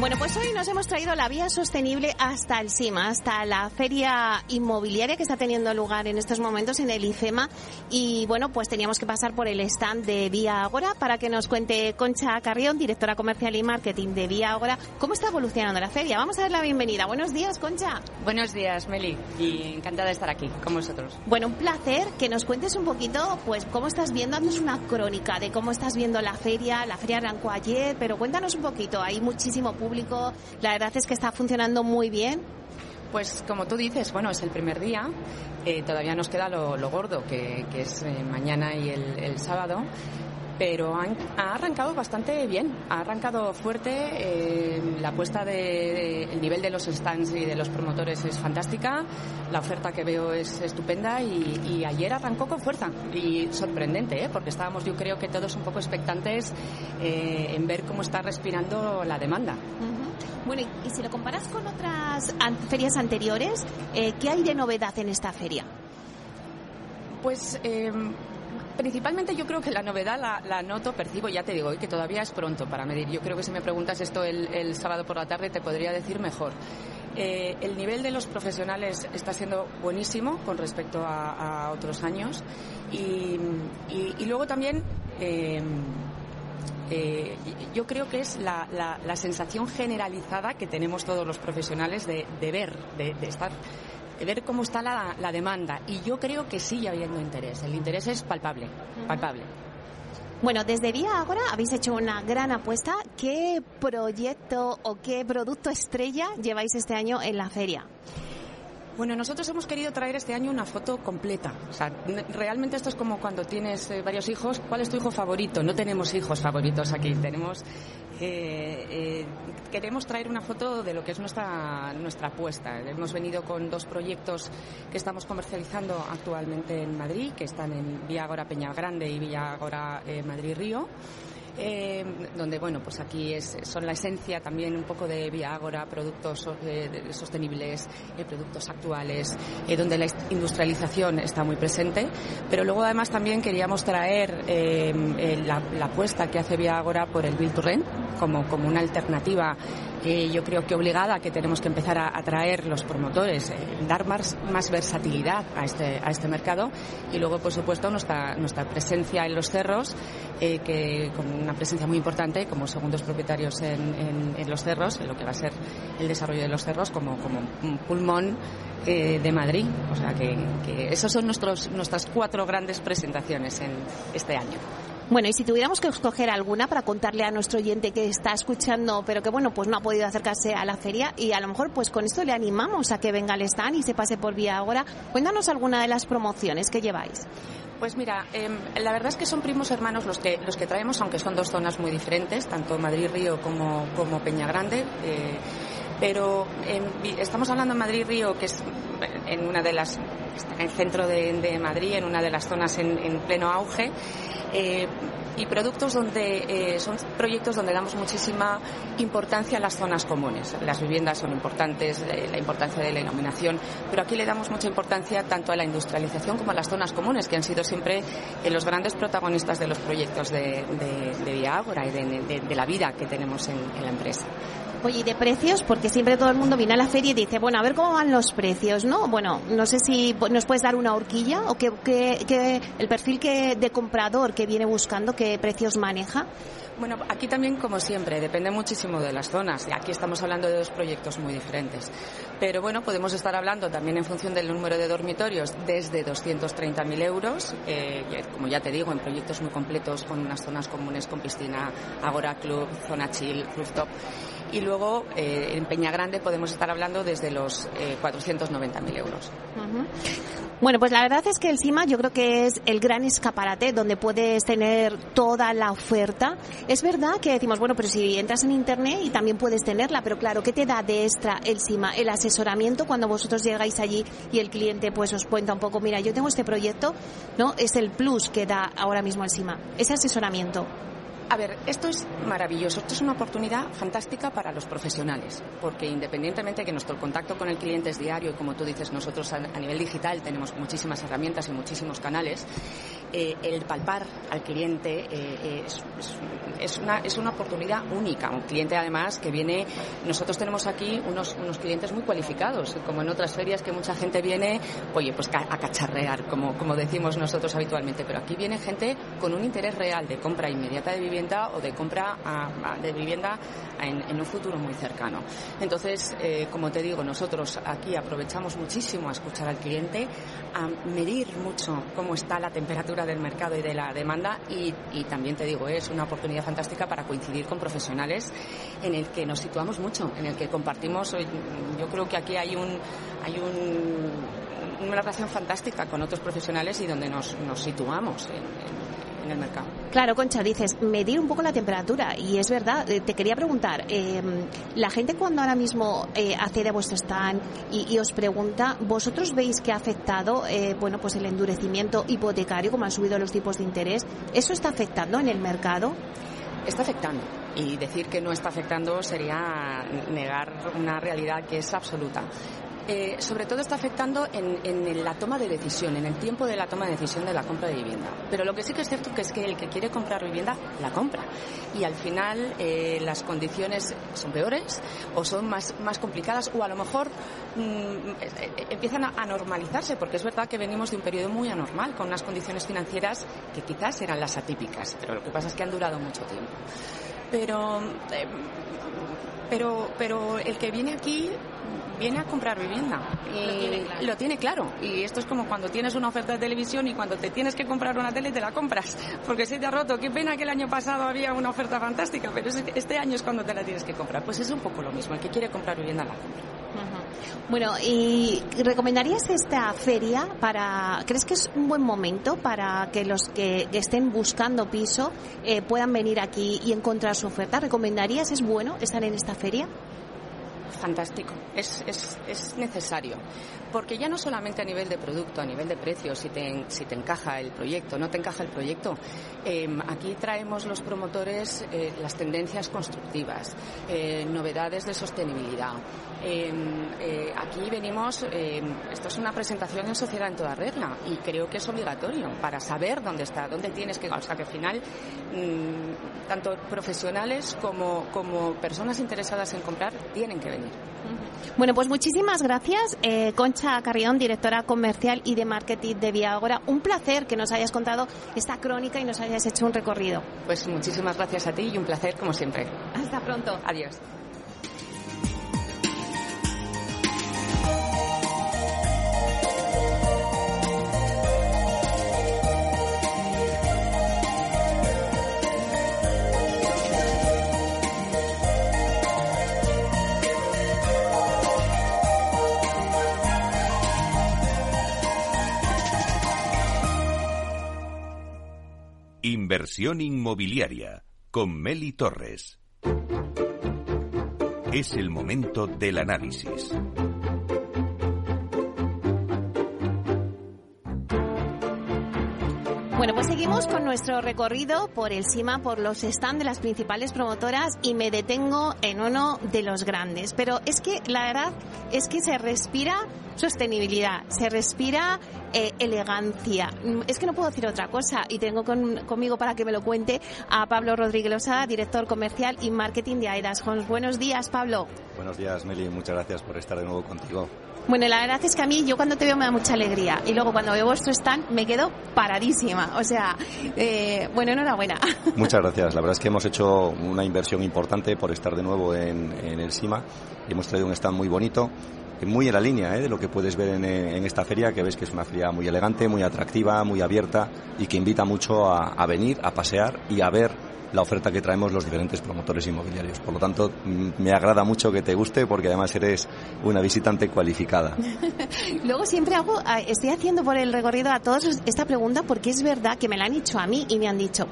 Bueno, pues hoy nos hemos traído la vía sostenible hasta el CIMA, hasta la feria inmobiliaria que está teniendo lugar en estos momentos en el IFEMA. Y bueno, pues teníamos que pasar por el stand de Vía Agora para que nos cuente Concha Carrión, directora comercial y marketing de Vía Agora, cómo está evolucionando la feria. Vamos a dar la bienvenida. Buenos días, Concha. Buenos días, Meli, y encantada de estar aquí con vosotros. Bueno, un placer que nos cuentes un poquito, pues, cómo estás viendo, haznos una crónica de cómo estás viendo la feria. La feria arrancó ayer, pero cuéntanos un poquito. Hay muchísimo público la verdad es que está funcionando muy bien. Pues como tú dices, bueno, es el primer día, eh, todavía nos queda lo, gordo, que, es eh, mañana y el, sábado, pero ha arrancado bastante bien, ha arrancado fuerte, eh, la apuesta de, el nivel de los stands y de los promotores es fantástica, la oferta que veo es estupenda y, ayer arrancó con fuerza. Y sorprendente, porque estábamos yo creo que todos un poco expectantes en ver cómo está respirando la demanda. Bueno, y, si lo comparas con otras ferias anteriores, eh, ¿qué hay de novedad en esta feria? Pues em, principalmente yo creo que la novedad la, noto, percibo, ya te digo, y que todavía es pronto para medir. Yo creo que si me preguntas esto el, sábado por la tarde te podría decir mejor. Eh, el nivel de los profesionales está siendo buenísimo con respecto a, otros años y, luego también em, eh, yo creo que es la, sensación generalizada que tenemos todos los profesionales de, ver, de, estar ver cómo está la, demanda. Y yo creo que sigue habiendo interés. El interés es palpable, palpable. Bueno, desde Vía Ahora habéis hecho una gran apuesta. ¿Qué proyecto o qué producto estrella lleváis este año en la feria? Bueno, nosotros hemos querido traer este año una foto completa. O sea, realmente esto es como cuando tienes eh, varios hijos. ¿Cuál es tu hijo favorito? No tenemos hijos favoritos aquí. Tenemos, eh, eh, queremos traer una foto de lo que es nuestra nuestra apuesta. Hemos venido con dos proyectos que estamos comercializando actualmente en Madrid, que están en Vía Agora Peña Grande y Vía Agora Madrid Río. Eh, donde bueno pues aquí es, son la esencia también un poco de Viagora, productos eh, sostenibles, eh, productos actuales, donde la industrialización está muy presente, pero luego además también queríamos traer la, apuesta que hace Viagora por el Build to Rent como, como una alternativa yo creo que obligada que tenemos que empezar a atraer los promotores, dar más, más versatilidad a este, a este mercado y luego, por supuesto, nuestra, nuestra presencia en los cerros, que con una presencia muy importante como segundos propietarios en, en, los cerros, en lo que va a ser el desarrollo de los cerros como, como un pulmón eh, de Madrid. O sea que, que esas son nuestros, nuestras cuatro grandes presentaciones en este año. Bueno, y si tuviéramos que escoger alguna para contarle a nuestro oyente que está escuchando, pero que bueno, pues no ha podido acercarse a la feria y a lo mejor pues con esto le animamos a que venga al stand y se pase por vía ahora, cuéntanos alguna de las promociones que lleváis. Pues mira, em, la verdad es que son primos hermanos los que, los que traemos, aunque son dos zonas muy diferentes, tanto Madrid-Río como, como Peña Grande. Eh, pero em, estamos hablando de Madrid-Río, que es en una de las, en el centro de, Madrid, en una de las zonas en, pleno auge. Eh, y productos donde eh, son proyectos donde damos muchísima importancia a las zonas comunes. Las viviendas son importantes, eh, la importancia de la iluminación, pero aquí le damos mucha importancia tanto a la industrialización como a las zonas comunes, que han sido siempre eh, los grandes protagonistas de los proyectos de, de, de y de, la vida que tenemos en, la empresa. Oye, ¿y de precios? Porque siempre todo el mundo viene a la feria y dice, bueno, a ver cómo van los precios, ¿no? Bueno, no sé si nos puedes dar una horquilla o que, que, el perfil que de comprador que viene buscando, qué precios maneja. Bueno, aquí también, como siempre, depende muchísimo de las zonas. Aquí estamos hablando de dos proyectos muy diferentes. Pero bueno, podemos estar hablando también en función del número de dormitorios desde 230.000 euros, eh, como ya te digo, en proyectos muy completos con unas zonas comunes con piscina, agora club, zona chill, rooftop y luego eh, en Peña Grande podemos estar hablando desde los eh, 490.000 euros. Bueno, pues la verdad es que el CIMA yo creo que es el gran escaparate donde puedes tener toda la oferta. Es verdad que decimos, bueno, pero si entras en Internet y también puedes tenerla, pero claro, ¿qué te da de extra el CIMA? El asesoramiento cuando vosotros llegáis allí y el cliente pues os cuenta un poco, mira, yo tengo este proyecto, ¿no? Es el plus que da ahora mismo el CIMA, ese asesoramiento. A ver, esto es maravilloso, esto es una oportunidad fantástica para los profesionales, porque independientemente de que nuestro contacto con el cliente es diario y como tú dices, nosotros a, nivel digital tenemos muchísimas herramientas y muchísimos canales, eh, el palpar al cliente eh, es, una, es una oportunidad única. Un cliente además que viene, nosotros tenemos aquí unos, unos clientes muy cualificados, como en otras ferias que mucha gente viene, oye, pues a cacharrear, como, como decimos nosotros habitualmente, pero aquí viene gente con un interés real de compra inmediata de vivienda o de compra de vivienda en, un futuro muy cercano. Entonces, eh, como te digo, nosotros aquí aprovechamos muchísimo a escuchar al cliente, a medir mucho cómo está la temperatura del mercado y de la demanda y, también te digo, es una oportunidad fantástica para coincidir con profesionales en el que nos situamos mucho, en el que compartimos, yo creo que aquí hay un, hay una relación fantástica con otros profesionales y donde nos, situamos en en el mercado. Claro, Concha, dices medir un poco la temperatura y es verdad. Eh, te quería preguntar, eh, la gente cuando ahora mismo eh, accede a vuestro stand y, os pregunta, ¿vosotros veis que ha afectado, eh, bueno, pues el endurecimiento hipotecario, como han subido los tipos de interés? ¿Eso está afectando en el mercado? Está afectando. Y decir que no está afectando sería negar una realidad que es absoluta. Eh, sobre todo está afectando en, la toma de decisión, en el tiempo de la toma de decisión de la compra de vivienda. Pero lo que sí que es cierto que es que el que quiere comprar vivienda la compra y al final eh, las condiciones son peores o son más, más complicadas o a lo mejor mm, eh, empiezan a, normalizarse porque es verdad que venimos de un periodo muy anormal con unas condiciones financieras que quizás eran las atípicas, pero lo que pasa es que han durado mucho tiempo. Pero pero, pero el que viene aquí viene a comprar vivienda. Y lo tiene, claro. Y esto es como cuando tienes una oferta de televisión y cuando te tienes que comprar una tele te la compras. Porque se te ha roto. Qué pena que el año pasado había una oferta fantástica, pero este año es cuando te la tienes que comprar. Pues es un poco lo mismo. El que quiere comprar vivienda la compra. Bueno, ¿y recomendarías esta feria para, crees que es un buen momento para que los que estén buscando piso eh, puedan venir aquí y encontrar su oferta? ¿Recomendarías, es bueno estar en esta feria? Fantástico, es, es, es, necesario. Porque ya no solamente a nivel de producto, a nivel de precio, si te, encaja el proyecto, no te encaja el proyecto. Em, aquí traemos los promotores eh, las tendencias constructivas, eh, novedades de sostenibilidad. Em, eh, aquí venimos, em, esto es una presentación en sociedad en toda regla y creo que es obligatorio para saber dónde está, dónde tienes que, sea que al final, mm, tanto profesionales como, como personas interesadas en comprar tienen que venir. Bueno, pues muchísimas gracias, eh, Concha Carrión, directora comercial y de marketing de Viagora. Un placer que nos hayas contado esta crónica y nos hayas hecho un recorrido. Pues muchísimas gracias a ti y un placer como siempre. Hasta pronto. Adiós. Inversión inmobiliaria con Meli Torres. Es el momento del análisis. Bueno, pues seguimos con nuestro recorrido por el CIMA, por los stands de las principales promotoras y me detengo en uno de los grandes. Pero es que la verdad es que se respira sostenibilidad, se respira eh, elegancia. Mm, es que no puedo decir otra cosa y tengo conmigo para que me lo cuente a Pablo Rodríguez Losada, director comercial y marketing de Aidas Homes. Buenos días, Pablo. Buenos días, Meli. Muchas gracias por estar de nuevo contigo. Bueno, la verdad es que a mí yo cuando te veo me da mucha alegría y luego cuando veo vuestro stand me quedo paradísima. O sea, eh, bueno, enhorabuena. Muchas gracias. La verdad es que hemos hecho una inversión importante por estar de nuevo en, el SIMA. Hemos traído un stand muy bonito muy en la línea ¿eh? de lo que puedes ver en, en, esta feria, que ves que es una feria muy elegante, muy atractiva, muy abierta y que invita mucho a, a venir, a pasear y a ver la oferta que traemos los diferentes promotores inmobiliarios. Por lo tanto, mm, me agrada mucho que te guste porque además eres una visitante cualificada. Luego siempre hago, estoy haciendo por el recorrido a todos esta pregunta porque es verdad que me la han dicho a mí y me han dicho,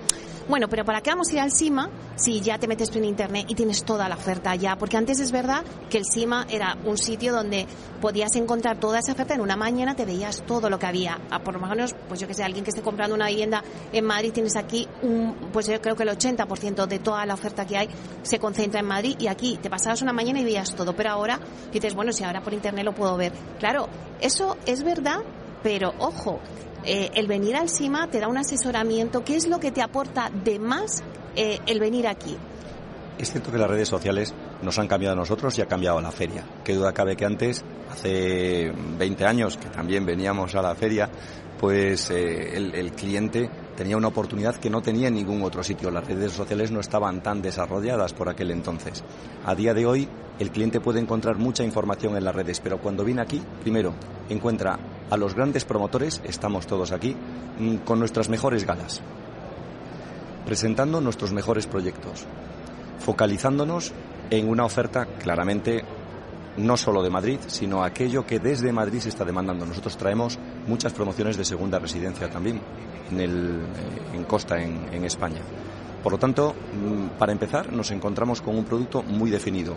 bueno, pero ¿para qué vamos a ir al SIMA si ya te metes en internet y tienes toda la oferta ya? Porque antes es verdad que el SIMA era un sitio donde podías encontrar toda esa oferta en una mañana, te veías todo lo que había. A por lo menos, pues yo que sé, alguien que esté comprando una vivienda en Madrid, tienes aquí un, pues yo creo que el 80% de toda la oferta que hay se concentra en Madrid y aquí te pasabas una mañana y veías todo. Pero ahora dices, bueno, si ahora por internet lo puedo ver. Claro, eso es verdad, pero ojo, eh, el venir al CIMA te da un asesoramiento. ¿Qué es lo que te aporta de más eh, el venir aquí? Es cierto que las redes sociales nos han cambiado a nosotros y ha cambiado la feria. Qué duda cabe que antes, hace 20 años, que también veníamos a la feria, pues eh, el, cliente tenía una oportunidad que no tenía en ningún otro sitio. Las redes sociales no estaban tan desarrolladas por aquel entonces. A día de hoy, el cliente puede encontrar mucha información en las redes, pero cuando viene aquí, primero, encuentra a los grandes promotores, estamos todos aquí, mm, con nuestras mejores galas, presentando nuestros mejores proyectos, focalizándonos en una oferta claramente no solo de Madrid, sino aquello que desde Madrid se está demandando. Nosotros traemos muchas promociones de segunda residencia también en, eh, Costa, en, en España. Por lo tanto, mm, para empezar, nos encontramos con un producto muy definido,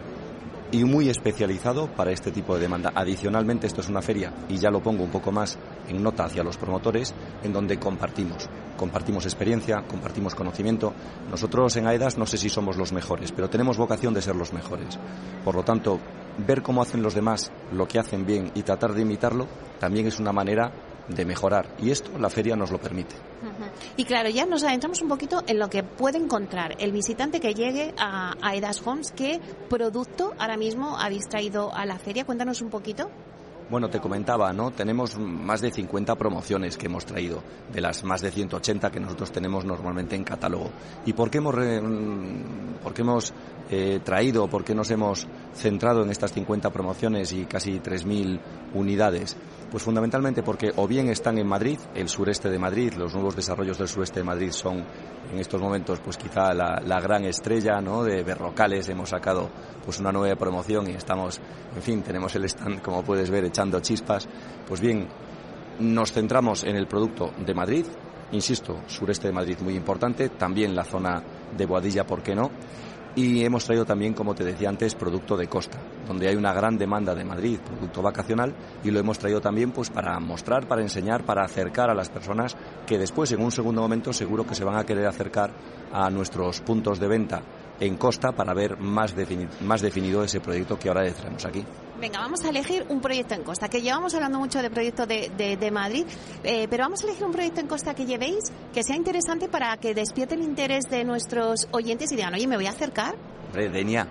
y muy especializado para este tipo de demanda. Adicionalmente, esto es una feria, y ya lo pongo un poco más en nota hacia los promotores, en donde compartimos. Compartimos experiencia, compartimos conocimiento. Nosotros en AEDAS no sé si somos los mejores, pero tenemos vocación de ser los mejores. Por lo tanto, ver cómo hacen los demás lo que hacen bien y tratar de imitarlo también es una manera de mejorar. Y esto la feria nos lo permite. Y claro, ya nos adentramos un poquito en lo que puede encontrar el visitante que llegue a, a Edas Homes. ¿Qué producto ahora mismo habéis traído a la feria? Cuéntanos un poquito. Bueno, te comentaba, ¿no? Tenemos más de 50 promociones que hemos traído, de las más de 180 que nosotros tenemos normalmente en catálogo. ¿Y por qué hemos, mm, por qué hemos eh, traído, por qué nos hemos centrado en estas 50 promociones y casi 3.000 unidades? Pues fundamentalmente porque o bien están en Madrid, el sureste de Madrid, los nuevos desarrollos del sureste de Madrid son en estos momentos pues quizá la, gran estrella, ¿no? De Berrocales hemos sacado pues una nueva promoción y estamos, en fin, tenemos el stand como puedes ver echando chispas. Pues bien, nos centramos en el producto de Madrid, insisto, sureste de Madrid muy importante, también la zona de Boadilla, ¿por qué no? Y hemos traído también, como te decía antes, producto de costa, donde hay una gran demanda de Madrid, producto vacacional, y lo hemos traído también pues para mostrar, para enseñar, para acercar a las personas que después, en un segundo momento, seguro que se van a querer acercar a nuestros puntos de venta en costa para ver más, más definido ese proyecto que ahora traemos aquí. Venga, vamos a elegir un proyecto en costa, que llevamos hablando mucho de proyectos de, de, Madrid, eh, pero vamos a elegir un proyecto en costa que llevéis, que sea interesante para que despierte el interés de nuestros oyentes y digan, oye, me voy a acercar. Hombre, Denia.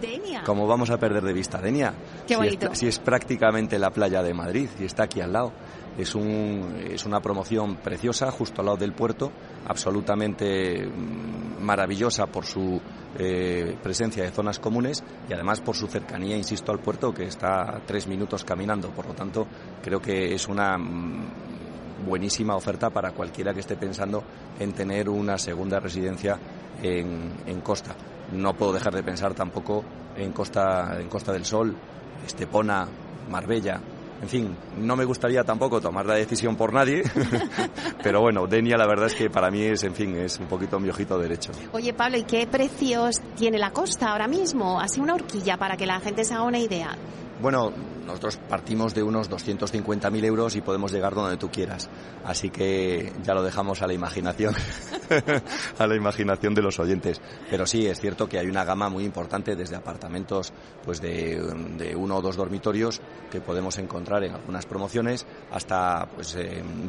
Denia. ¿Cómo vamos a perder de vista Denia? Qué bonito. Si es, prácticamente la playa de Madrid y está aquí al lado. Es, un, es una promoción preciosa justo al lado del puerto, absolutamente mm, maravillosa por su eh, presencia de zonas comunes y además por su cercanía, insisto, al puerto que está tres minutos caminando. Por lo tanto, creo que es una mm, buenísima oferta para cualquiera que esté pensando en tener una segunda residencia en, en Costa. No puedo dejar de pensar tampoco en Costa, en Costa del Sol, Estepona, Marbella, en fin, no me gustaría tampoco tomar la decisión por nadie, pero bueno, Denia la verdad es que para mí es, en fin, es un poquito mi ojito derecho. Oye Pablo, ¿y qué precios tiene la costa ahora mismo? Así una horquilla para que la gente se haga una idea. Bueno, nosotros partimos de unos 250.000 euros y podemos llegar donde tú quieras. Así que ya lo dejamos a la imaginación, a la imaginación de los oyentes. Pero sí, es cierto que hay una gama muy importante desde apartamentos pues de, uno o dos dormitorios que podemos encontrar en algunas promociones hasta pues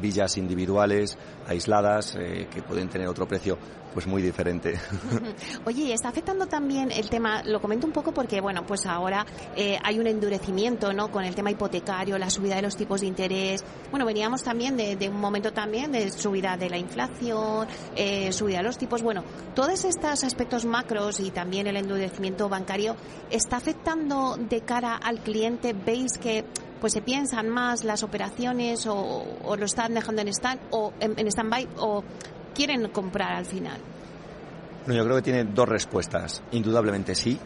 villas individuales, aisladas, eh, que pueden tener otro precio pues muy diferente. Oye, está afectando también el tema, lo comento un poco porque, bueno, pues ahora eh, hay un endurecimiento, ¿no? Con el tema hipotecario, la subida de los tipos de interés. Bueno, veníamos también de, un momento también de subida de la inflación, eh, subida de los tipos. Bueno, todos estos aspectos macros y también el endurecimiento bancario, ¿está afectando de cara al cliente? ¿Veis que pues se piensan más las operaciones o, lo están dejando en stand o en, en stand-by o quieren comprar al final? No, yo creo que tiene dos respuestas. Indudablemente sí,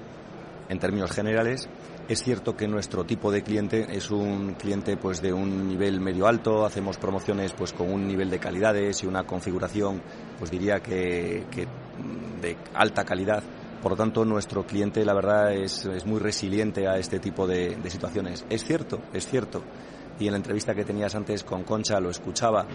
en términos generales. Es cierto que nuestro tipo de cliente es un cliente pues de un nivel medio alto, hacemos promociones pues con un nivel de calidades y una configuración pues diría que, de alta calidad. Por lo tanto, nuestro cliente, la verdad, es, muy resiliente a este tipo de situaciones. Es cierto, es cierto y en la entrevista que tenías antes con Concha lo escuchaba.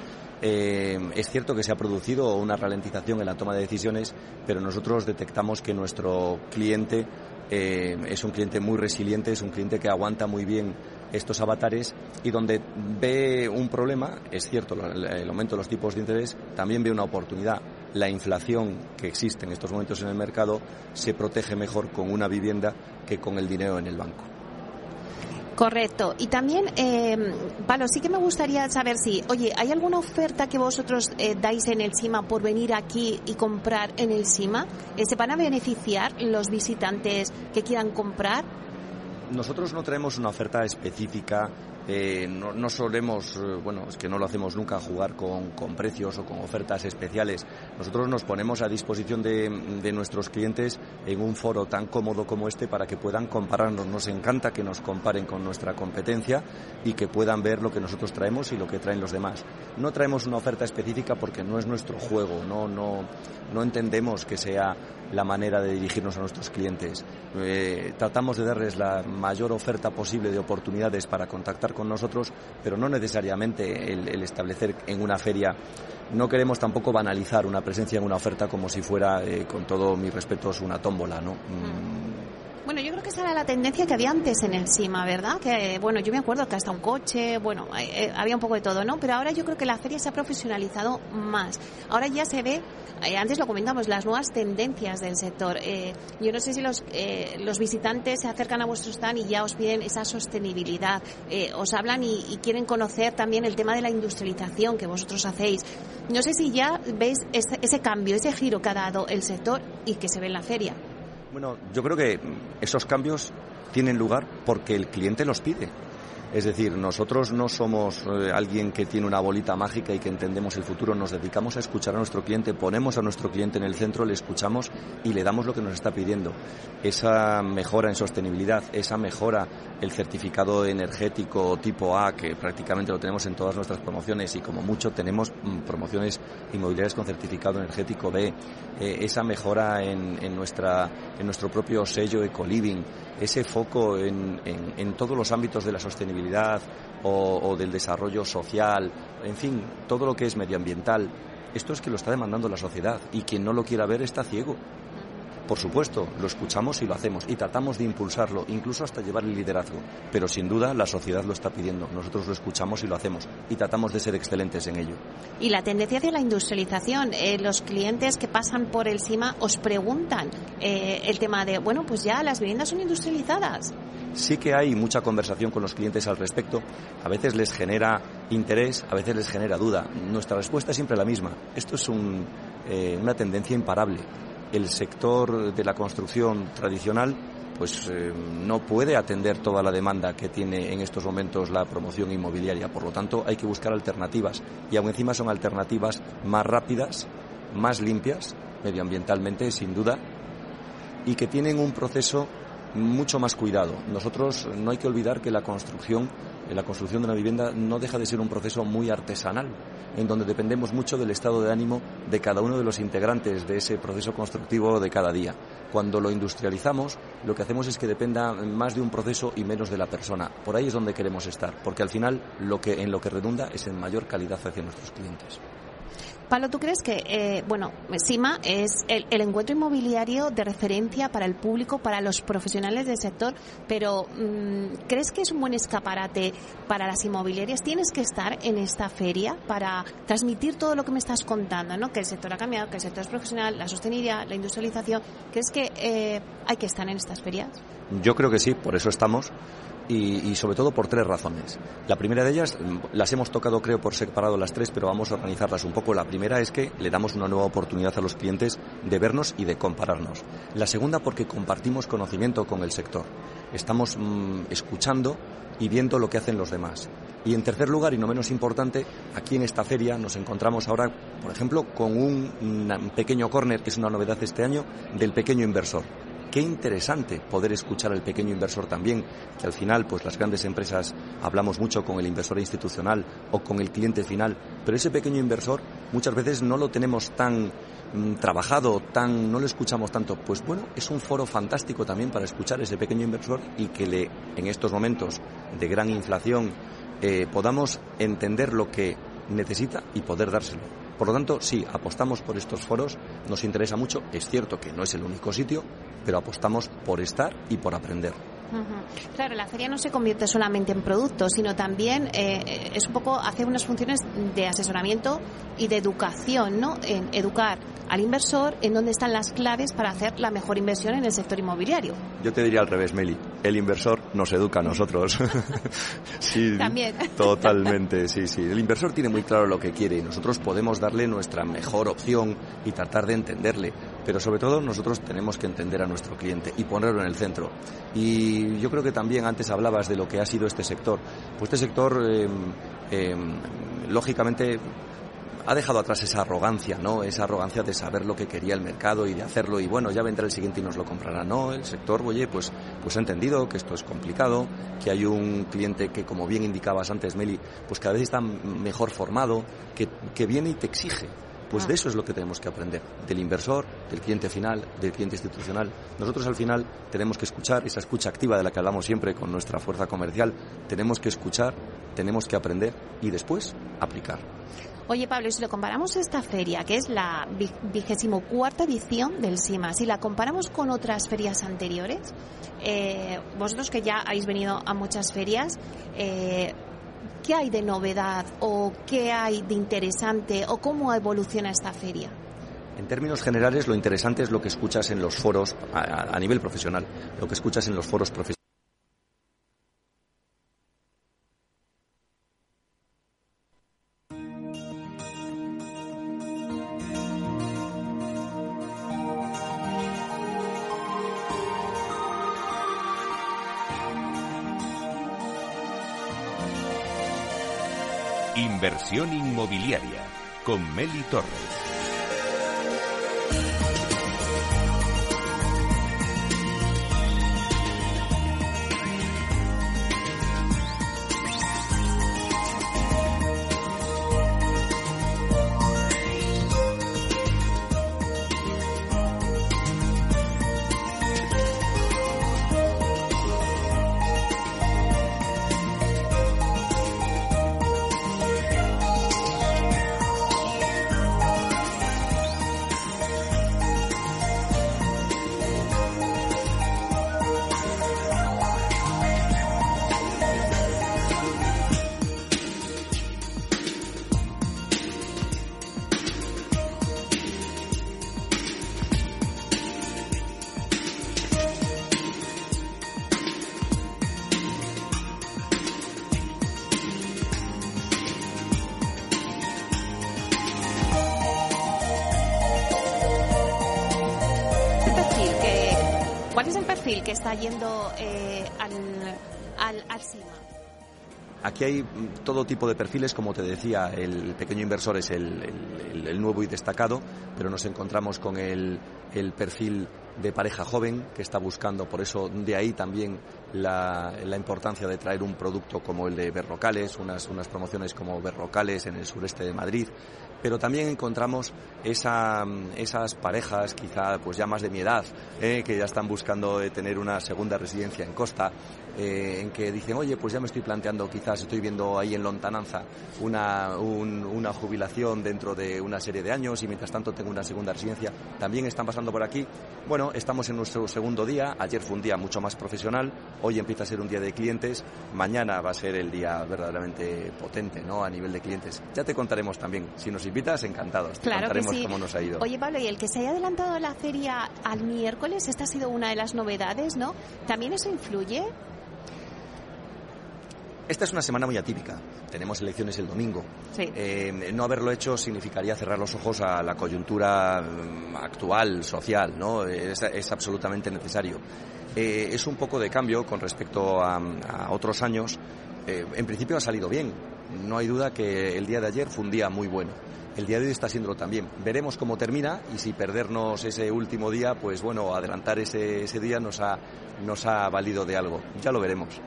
Eh, es cierto que se ha producido una ralentización en la toma de decisiones, pero nosotros detectamos que nuestro cliente eh, es un cliente muy resiliente, es un cliente que aguanta muy bien estos avatares y donde ve un problema, es cierto, el aumento de los tipos de interés, también ve una oportunidad. La inflación que existe en estos momentos en el mercado se protege mejor con una vivienda que con el dinero en el banco. Correcto. Y también, eh, Palo, sí que me gustaría saber si, oye, ¿hay alguna oferta que vosotros eh, dais en el CIMA por venir aquí y comprar en el CIMA? Eh, ¿Se van a beneficiar los visitantes que quieran comprar? Nosotros no traemos una oferta específica eh, no, solemos, eh, bueno, es que no lo hacemos nunca, jugar con, precios o con ofertas especiales. Nosotros nos ponemos a disposición de, nuestros clientes en un foro tan cómodo como este para que puedan compararnos. Nos encanta que nos comparen con nuestra competencia y que puedan ver lo que nosotros traemos y lo que traen los demás. No traemos una oferta específica porque no es nuestro juego, no, no, no entendemos que sea la manera de dirigirnos a nuestros clientes. Eh, tratamos de darles la mayor oferta posible de oportunidades para contactar con nosotros, pero no necesariamente el, establecer en una feria. No queremos tampoco banalizar una presencia en una oferta como si fuera, eh, con todo mi respeto, una tómbola, ¿no? Mm, creo que esa era la tendencia que había antes en el SIMA, ¿verdad? Que, bueno, yo me acuerdo que hasta un coche, bueno, eh, eh, había un poco de todo, ¿no? Pero ahora yo creo que la feria se ha profesionalizado más. Ahora ya se ve, eh, antes lo comentamos, las nuevas tendencias del sector. yo no sé si los, los visitantes se acercan a vuestro stand y ya os piden esa sostenibilidad, os hablan y, quieren conocer también el tema de la industrialización que vosotros hacéis. No sé si ya veis ese cambio, ese giro que ha dado el sector y que se ve en la feria. Bueno, yo creo que esos cambios tienen lugar porque el cliente los pide. Es decir, nosotros no somos eh, alguien que tiene una bolita mágica y que entendemos el futuro, nos dedicamos a escuchar a nuestro cliente, ponemos a nuestro cliente en el centro, le escuchamos y le damos lo que nos está pidiendo. Esa mejora en sostenibilidad, esa mejora el certificado energético tipo A, que prácticamente lo tenemos en todas nuestras promociones y como mucho tenemos mm, promociones inmobiliarias con certificado energético B, eh, esa mejora en, nuestra, en nuestro propio sello Ecoliving, ese foco en, en todos los ámbitos de la sostenibilidad o, del desarrollo social, en fin, todo lo que es medioambiental, esto es que lo está demandando la sociedad y quien no lo quiera ver está ciego. Por supuesto, lo escuchamos y lo hacemos y tratamos de impulsarlo, incluso hasta llevar el liderazgo. Pero sin duda la sociedad lo está pidiendo. Nosotros lo escuchamos y lo hacemos y tratamos de ser excelentes en ello. Y la tendencia hacia la industrialización. Eh, los clientes que pasan por el CIMA os preguntan eh, el tema de, bueno, pues ya las viviendas son industrializadas. Sí que hay mucha conversación con los clientes al respecto. A veces les genera interés, a veces les genera duda. Nuestra respuesta es siempre la misma. Esto es eh, una tendencia imparable el sector de la construcción tradicional pues eh, no puede atender toda la demanda que tiene en estos momentos la promoción inmobiliaria. Por lo tanto, hay que buscar alternativas y aún encima son alternativas más rápidas, más limpias, medioambientalmente, sin duda, y que tienen un proceso mucho más cuidado. Nosotros no hay que olvidar que la construcción la construcción de una vivienda no deja de ser un proceso muy artesanal, en donde dependemos mucho del estado de ánimo de cada uno de los integrantes de ese proceso constructivo de cada día. Cuando lo industrializamos, lo que hacemos es que dependa más de un proceso y menos de la persona. Por ahí es donde queremos estar, porque al final lo que, en lo que redunda es en mayor calidad hacia nuestros clientes. Pablo, ¿tú crees que, eh, bueno, SIMA es el, encuentro inmobiliario de referencia para el público, para los profesionales del sector, pero mm, ¿crees que es un buen escaparate para las inmobiliarias? ¿Tienes que estar en esta feria para transmitir todo lo que me estás contando, ¿no? Que el sector ha cambiado, que el sector es profesional, la sostenibilidad, la industrialización. ¿Crees que eh, hay que estar en estas ferias? Yo creo que sí, por eso estamos y, sobre todo por tres razones. La primera de ellas, mm, las hemos tocado creo por separado las tres, pero vamos a organizarlas un poco. La primera es que le damos una nueva oportunidad a los clientes de vernos y de compararnos. La segunda porque compartimos conocimiento con el sector. Estamos mm, escuchando y viendo lo que hacen los demás. Y en tercer lugar, y no menos importante, aquí en esta feria nos encontramos ahora, por ejemplo, con un, un pequeño corner, que es una novedad este año, del pequeño inversor Qué interesante poder escuchar al pequeño inversor también, que al final, pues las grandes empresas hablamos mucho con el inversor institucional o con el cliente final, pero ese pequeño inversor muchas veces no lo tenemos tan mm, trabajado, tan no lo escuchamos tanto. Pues bueno, es un foro fantástico también para escuchar a ese pequeño inversor y que le, en estos momentos de gran inflación, eh, podamos entender lo que necesita y poder dárselo. Por lo tanto, sí, apostamos por estos foros, nos interesa mucho, es cierto que no es el único sitio, pero apostamos por estar y por aprender. Claro, la feria no se convierte solamente en producto, sino también eh, es un poco hacer unas funciones de asesoramiento y de educación, ¿no? En educar al inversor en dónde están las claves para hacer la mejor inversión en el sector inmobiliario. Yo te diría al revés, Meli. El inversor nos educa a nosotros. sí, También. Totalmente, sí, sí. El inversor tiene muy claro lo que quiere y nosotros podemos darle nuestra mejor opción y tratar de entenderle. Pero sobre todo nosotros tenemos que entender a nuestro cliente y ponerlo en el centro. Y yo creo que también antes hablabas de lo que ha sido este sector. Pues este sector, eh, eh, lógicamente, ha dejado atrás esa arrogancia, ¿no? Esa arrogancia de saber lo que quería el mercado y de hacerlo y bueno, ya vendrá el siguiente y nos lo comprará. No, el sector, oye, pues, pues ha entendido que esto es complicado, que hay un cliente que, como bien indicabas antes, Meli, pues cada vez está mejor formado, que, que viene y te exige. Pues de ah. eso es lo que tenemos que aprender, del inversor, del cliente final, del cliente institucional. Nosotros al final tenemos que escuchar, esa escucha activa de la que hablamos siempre con nuestra fuerza comercial, tenemos que escuchar, tenemos que aprender y después aplicar. Oye, Pablo, si lo comparamos esta feria, que es la vigésimo cuarta edición del SIMA, si la comparamos con otras ferias anteriores, eh, vosotros que ya habéis venido a muchas ferias, eh, ¿qué hay de novedad o qué hay de interesante o cómo evoluciona esta feria? En términos generales, lo interesante es lo que escuchas en los foros a nivel profesional, lo que escuchas en los foros profesionales inmobiliaria con Meli Torres. Que está yendo eh, al, al, al CIMA? Aquí hay mm, todo tipo de perfiles, como te decía, el pequeño inversor es el, el nuevo y destacado, pero nos encontramos con el, perfil de pareja joven que está buscando, por eso de ahí también la, la, importancia de traer un producto como el de Berrocales, unas, unas promociones como Berrocales en el sureste de Madrid, pero también encontramos esa, esas parejas, quizá pues ya más de mi edad, eh, que ya están buscando tener una segunda residencia en Costa, eh, en que dicen, oye, pues ya me estoy planteando, quizás estoy viendo ahí en Lontananza una, una jubilación dentro de una serie de años y mientras tanto tengo una segunda residencia. También están pasando por aquí. Bueno, estamos en nuestro segundo día. Ayer fue un día mucho más profesional. Hoy empieza a ser un día de clientes. Mañana va a ser el día verdaderamente potente, ¿no? A nivel de clientes. Ya te contaremos también. Si nos invitas, encantados. Te contaremos cómo nos ha ido. Oye, Pablo, y el que se haya adelantado la feria al miércoles, esta ha sido una de las novedades, ¿no? ¿También eso influye? Esta es una semana muy atípica. Tenemos elecciones el domingo. Eh, no haberlo hecho significaría cerrar los ojos a la coyuntura mm, actual, social, ¿no? Es, absolutamente necesario. Eh, es un poco de cambio con respecto a, otros años. Eh, en principio ha salido bien. No hay duda que el día de ayer fue un día muy bueno. El día de hoy está siendo también. Veremos cómo termina y si perdernos ese último día, pues bueno, adelantar ese, ese día nos ha, nos ha valido de algo. Ya lo veremos.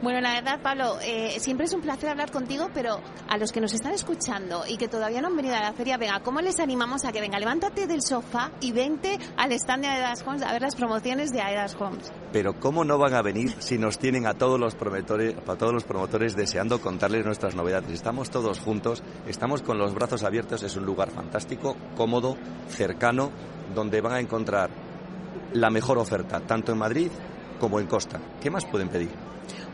Bueno, la verdad, Pablo, eh, siempre es un placer hablar contigo, pero a los que nos están escuchando y que todavía no han venido a la feria, venga, ¿cómo les animamos a que venga? Levántate del sofá y vente al stand de Aedas Homes a ver las promociones de Aedas Homes. Pero ¿cómo no van a venir si nos tienen a todos los promotores, a todos los promotores deseando contarles nuestras novedades? Estamos todos juntos, estamos con los brazos abiertos, es un lugar fantástico, cómodo, cercano, donde van a encontrar la mejor oferta, tanto en Madrid como en Costa. ¿Qué más pueden pedir?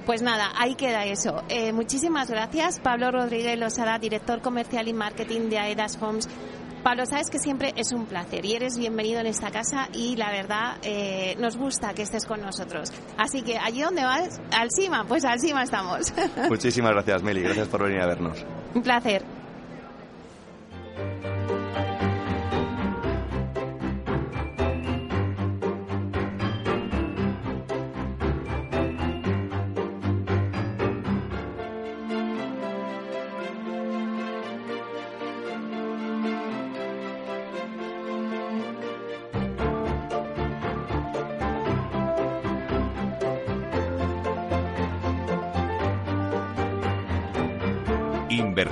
Pues nada, ahí queda eso. Eh, muchísimas gracias, Pablo Rodríguez Losada, director comercial y marketing de Aedas Homes. Pablo, sabes que siempre es un placer y eres bienvenido en esta casa y la verdad eh, nos gusta que estés con nosotros. Así que allí donde vas, al Cima, pues al Cima estamos. Muchísimas gracias, Meli. Gracias por venir a vernos. Un placer.